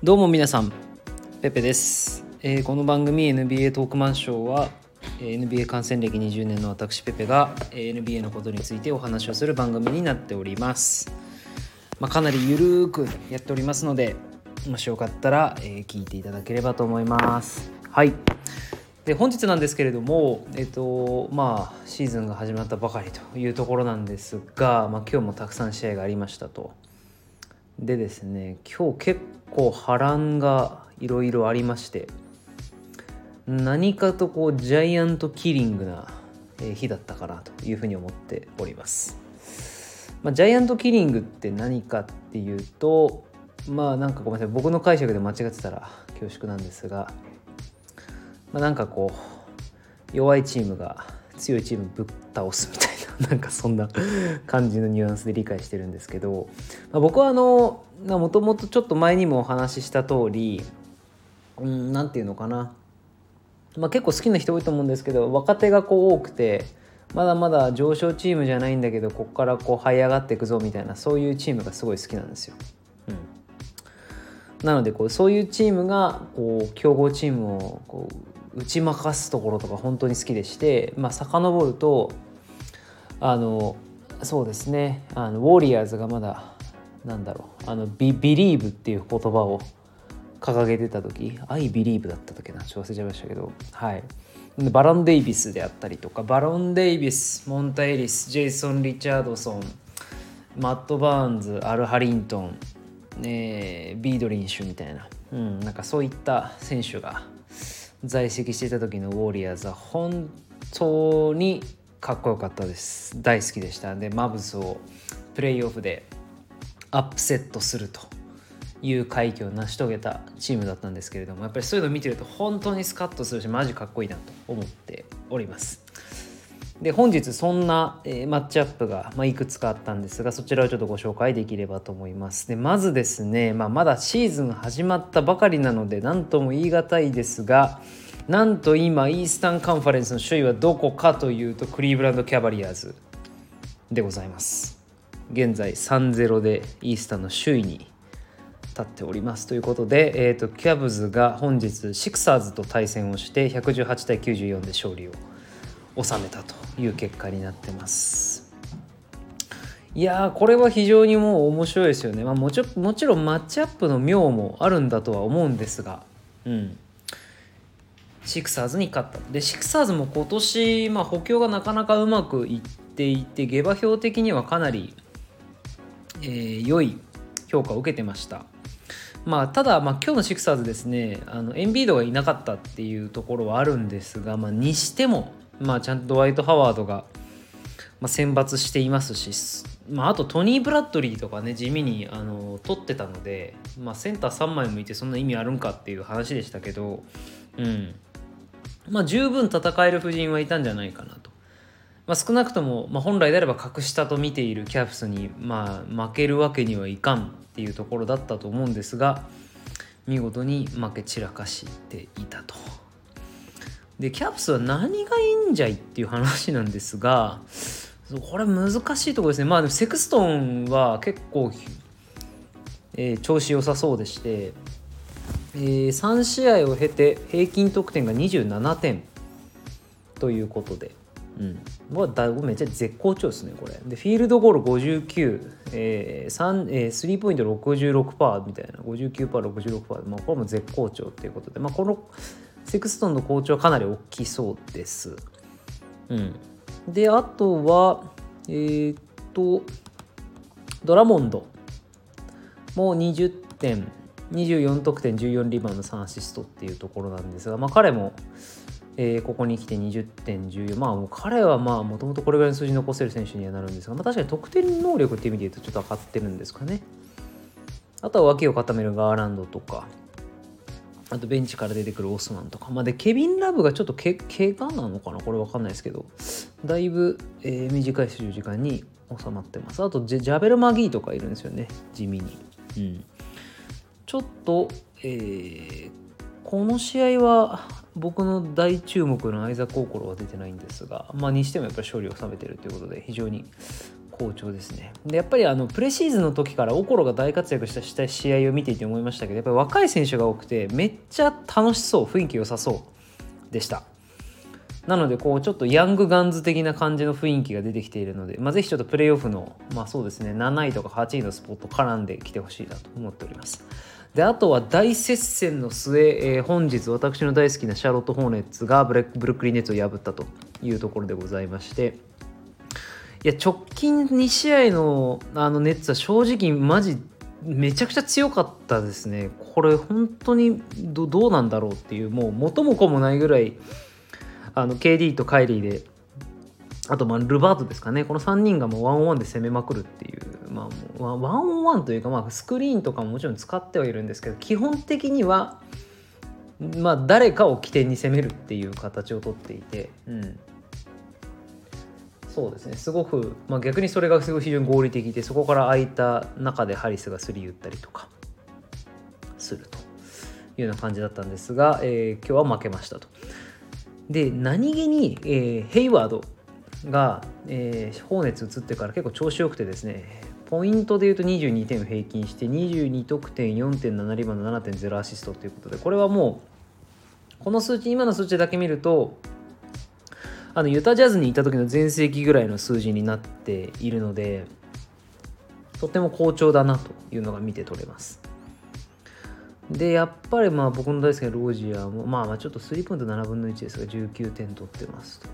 どうも皆さんペペです、えーこの番組 NBA トークマンショーは NBA 観戦歴20年の私ペペが NBA のことについてお話をする番組になっております、まあ、かなりゆるーくやっておりますのでもしよかったら、えー聞いていただければと思います。はい。で本日なんですけれども、えっとまあ、シーズンが始まったばかりというところなんですが、まあ、今日もたくさん試合がありましたと。でですね今日結構波乱がいろいろありまして何かとこうジャイアントキリングな日だったかなというふうに思っております。まあ、ジャイアントキリングって何かっていうとまあなんかごめんなさい僕の解釈で間違ってたら恐縮なんですが、まあ、なんかこう弱いチームが強いチームぶっ倒すみたいな なんかそんな感じのニュアンスで理解してるんですけど、まあ、僕はあのもともとちょっと前にもお話しした通りうんなんていうのかな、まあ、結構好きな人多いと思うんですけど若手がこう多くてまだまだ上昇チームじゃないんだけどここからこう這い上がっていくぞみたいなそういうチームがすごい好きなんですよ。うんなのでこうそういうチームがこう強豪チームをこう打ち負かすところとか本当に好きでして、まあ遡るとあのそうですね。あのウォリアーズがまだなんだろう。あのビビリーブっていう言葉を掲げてた時「I believe」だった時な。ちょっと忘れちゃいましたけど。はい。バロン・デイビスであったりとかバロン・デイビスモンタ・エリスジェイソン・リチャードソンマット・バーンズアル・ハリントンね、ビードリンシュみたいな、うん、なんかそういった選手が在籍していた時のウォリアーズは本当にかっこよかったです。大好きでした。でマブスをプレーオフでアップセットするという快挙を成し遂げたチームだったんですけれどもやっぱりそういうのを見てると本当にスカッとするしマジかっこいいなと思っております。で本日そんな、えーマッチアップが、まあ、いくつかあったんですがそちらをちょっとご紹介できればと思います。でまずですね、まあ、まだシーズン始まったばかりなので何とも言い難いですがなんと今イースタンカンファレンスの首位はどこかというとクリーブランド・キャバリアーズでございます。現在3-0でイースタンの首位に立っております。ということで、えー、とキャブズが本日シクサーズと対戦をして118対94で勝利を収めたという結果になってます。いやこれは非常にもう面白いですよね、まあ、もちろもちろんマッチアップの妙もあるんだとは思うんですが。うん。シクサーズに勝った。でシクサーズも今年、まあ、補強がなかなかうまくいっていて下馬評的にはかなり、えー良い評価を受けてました。まあ、ただ、まあ、今日のシクサーズですねあのエンビードがいなかったっていうところはあるんですが、まあ、にしても、まあ、ちゃんとドワイト・ハワードが、まあ、選抜していますし、まあ、あとトニー・ブラッドリーとかね地味にあの取ってたので、まあ、センター3枚もいてそんな意味あるんかっていう話でしたけど、うん。まあ、十分戦える布陣はいたんじゃないかなと。まあ、少なくとも、まあ、本来であれば格下と見ているキャプスに、まあ、負けるわけにはいかんっていうところだったと思うんですが見事に負け散らかしていたと。でキャプスは何がいいんじゃいっていう話なんですがこれ難しいとこですねまあでもセクストンは結構、えー調子良さそうでして、えー3試合を経て平均得点が27点ということで、うん、もうだいぶめっちゃ絶好調ですねこれ。でフィールドゴール59、えー3えースリーポイント66%みたいな。59%66%、まあ、これも絶好調ということで、まあ、このセクストンの好調はかなり大きそうです。うん、であとはえーっとドラモンドも20点。24得点14リバウンド3アシストっていうところなんですが、まあ、彼も、えーここに来て20点14まあもう彼はまあもともとこれぐらいの数字残せる選手にはなるんですが、まあ、確かに得点能力っていう意味で言うとちょっと上がってるんですかね。あとは脇を固めるガーランドとかあとベンチから出てくるオスマンとか、まあ、でケビン・ラブがちょっとけ怪我なのかな？これわかんないですけど。だいぶ、えー短い出場時間に収まってます。あとジャベル・マギーとかいるんですよね。地味に、うん、ちょっと、えーこの試合は僕の大注目のアイザック・オコロは出てないんですが、まあ、にしてもやっぱり勝利を収めてるということで非常に好調ですね。でやっぱりあのプレシーズンの時からオコロが大活躍した試合を見ていて思いましたけどやっぱり若い選手が多くてめっちゃ楽しそう雰囲気良さそうでした。なのでこうちょっとヤングガンズ的な感じの雰囲気が出てきているので、まあ、ぜひちょっとプレーオフのまあそうですね7位とか8位のスポット絡んできてほしいなと思っております。であとは大接戦の末、えー、本日私の大好きなシャーロット・ホーネッツがブレブルックリン・ネッツを破ったというところでございまして。いや直近2試合のあのネッツは正直マジめちゃくちゃ強かったですね。これ本当にどうなんだろうっていうもう元も子もないぐらいあの KD とカイリーであとまあルバートですかね。この3人がもうワンオンワンで攻めまくるっていう。まあワンオンワンというかまあスクリーンとかももちろん使ってはいるんですけど基本的にはまあ誰かを起点に攻めるっていう形をとっていて、うん、そうですね。すごく、まあ、逆にそれがすごい非常に合理的でそこから空いた中でハリスがスリー打ったりとかするというような感じだったんですが、えー、今日は負けましたと。で何気に、えー、ヘイワードが、えー、放熱移ってから結構調子よくてですねポイントでいうと22点を平均して22得点4.7リバウンド7.0アシストということでこれはもうこの数値今の数値だけ見るとあのユタジャズにいた時の全盛期ぐらいの数字になっているのでとても好調だなというのが見て取れます。で、やっぱりまあ僕の大好きなロージアも、まあまあちょっとスリーポイント7分の1ですが、19点取ってますと。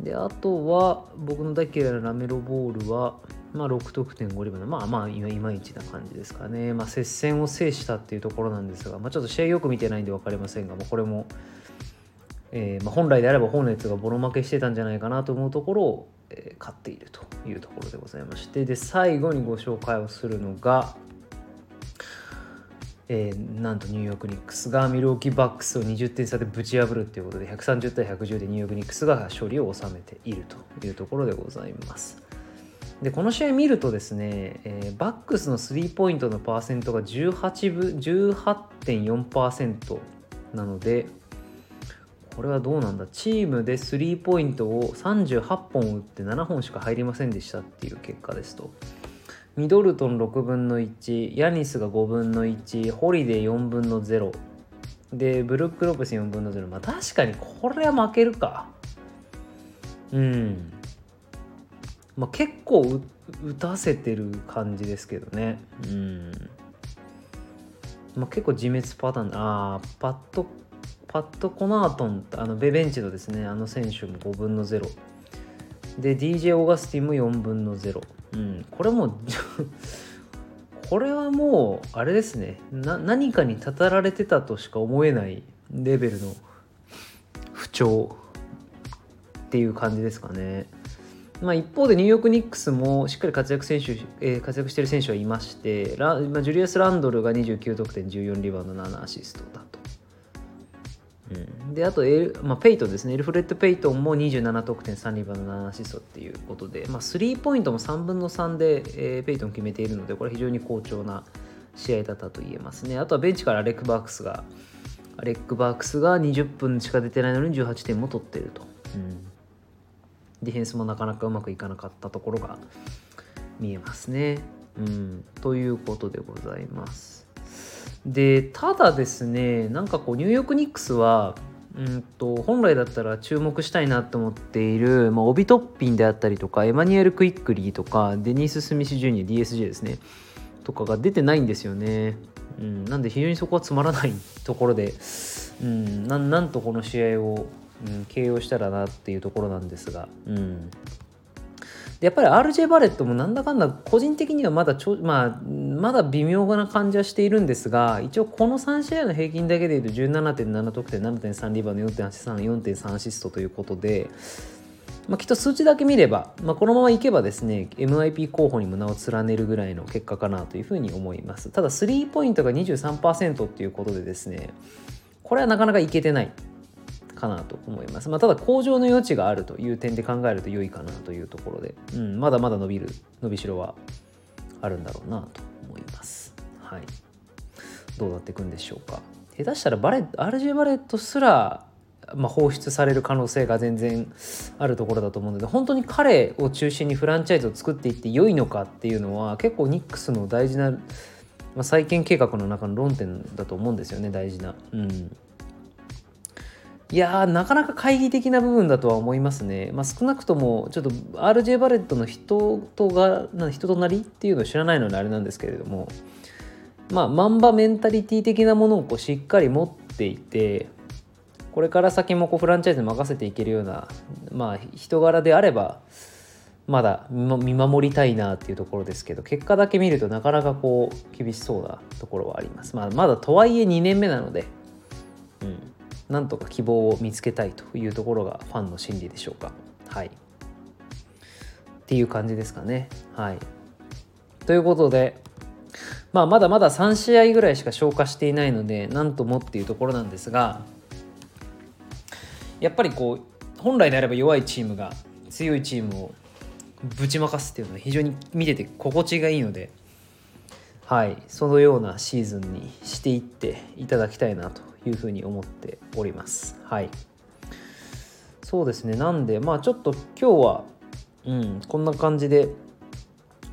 で、あとは僕の大嫌いなラメロボールは、まあ6得点5リバウンド、まあまあいまいちな感じですかね。まあ接戦を制したっていうところなんですが、まあちょっと試合よく見てないんで分かりませんが、まあ、これも、えーまあ、本来であればホーネッツがボロ負けしてたんじゃないかなと思うところを、えー、勝っているというところでございまして、で、最後にご紹介をするのが、えー、なんとニューヨーク・ニックスがミルウォーキーバックスを20点差でぶち破るっていうことで130対110でニューヨーク・ニックスが勝利を収めているというところでございます。でこの試合見るとですね、えー、バックスのスリーポイントのパーセントが18 18.4%なのでこれはどうなんだ？チームでスリーポイントを38本打って7本しか入りませんでしたっていう結果ですと。ミドルトン6分の1ヤニスが5分の1ホリデー4分の0でブルック・ロペス4分の0まあ確かにこれは負けるか。うん。まあ結構打たせてる感じですけどね。うん。まあ結構自滅パターン。ああパッとパッとコナートンあのベベンチのですね。あの選手も5分の0で DJ オーガスティンも4分の0うん、これも これはもうあれですね何かにたたられてたとしか思えないレベルの不調っていう感じですかね。まあ、一方でニューヨーク・ニックスもしっかり活躍選手、えー、活躍している選手はいましてラ、まあ、ジュリアス・ランドルが29得点14リバウンド7アシストだと。うん、であとエル、まあ、ペイトンですね。エルフレッド・ペイトンも27得点3リバウンド7アシストっていうことで、まあ、スリーポイントも3分の3で、えー、ペイトン決めているのでこれ非常に好調な試合だったと言えますね。あとはベンチからアレック・バークスがアレック・バークスが20分しか出てないのに18点も取っていると、うん、ディフェンスもなかなかうまくいかなかったところが見えますね、うん、ということでございますでただですねなんかこうニューヨーク・ニックスはうんと本来だったら注目したいなと思っている、まあ、オビトッピンであったりとかエマニュエル・クイックリーとかデニス・スミス・ジュニア DSJ ですねとかが出てないんですよね、うん、なんで非常にそこはつまらないところで、うん、なんとこの試合を、うん、形容したらなっていうところなんですが、うん、やっぱり RJ バレットもなんだかんだ個人的にはまだちょ、まあ、まだ微妙な感じはしているんですが一応この3試合の平均だけでいうと17.7得点7.3リバウンド4.83 4.3アシストということで、まあ、きっと数値だけ見れば、まあ、このままいけばですね MIP 候補にも名を連ねるぐらいの結果かなというふうに思います。ただスリーポイントが23%っていうことでですねこれはなかなかいけてない。かなと思います。まあ、ただ向上の余地があるという点で考えると良いかなというところで、うん、まだまだ伸びる伸びしろはあるんだろうなと思います。はい、どうなっていくんでしょうか。下手したらバレ RJ バレットすらまあ、放出される可能性が全然あるところだと思うので本当に彼を中心にフランチャイズを作っていって良いのかっていうのは結構ニックスの大事な、まあ、再建計画の中の論点だと思うんですよね大事な。うんいやなかなか懐疑的な部分だとは思いますね。まあ、少なくともちょっと RJ バレットの人とが人となりっていうのを知らないのであれなんですけれどもまあマンバメンタリティ的なものをこうしっかり持っていてこれから先もこうフランチャイズに任せていけるような、まあ、人柄であればまだ見守りたいなっていうところですけど結果だけ見るとなかなかこう厳しそうなところはあります。まあ、まだとはいえ2年目なので、なんとか希望を見つけたいというところがファンの心理でしょうか。はい。っていう感じですかね。はい。ということで、まあ、まだまだ3試合ぐらいしか消化していないので、なんともっていうところなんですが、やっぱりこう本来であれば弱いチームが強いチームをぶちまかすっていうのは非常に見てて心地がいいので、はい、そのようなシーズンにしていっていただきたいなというふうに思っております。はい、そうですねなんでまあちょっと今日は、うん、こんな感じで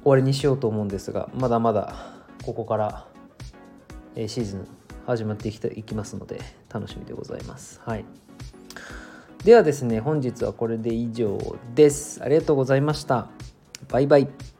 終わりにしようと思うんですがまだまだここから、えシーズン始まっていきたいきますので楽しみでございます。はいではですね、本日はこれで以上です。ありがとうございました。バイバイ。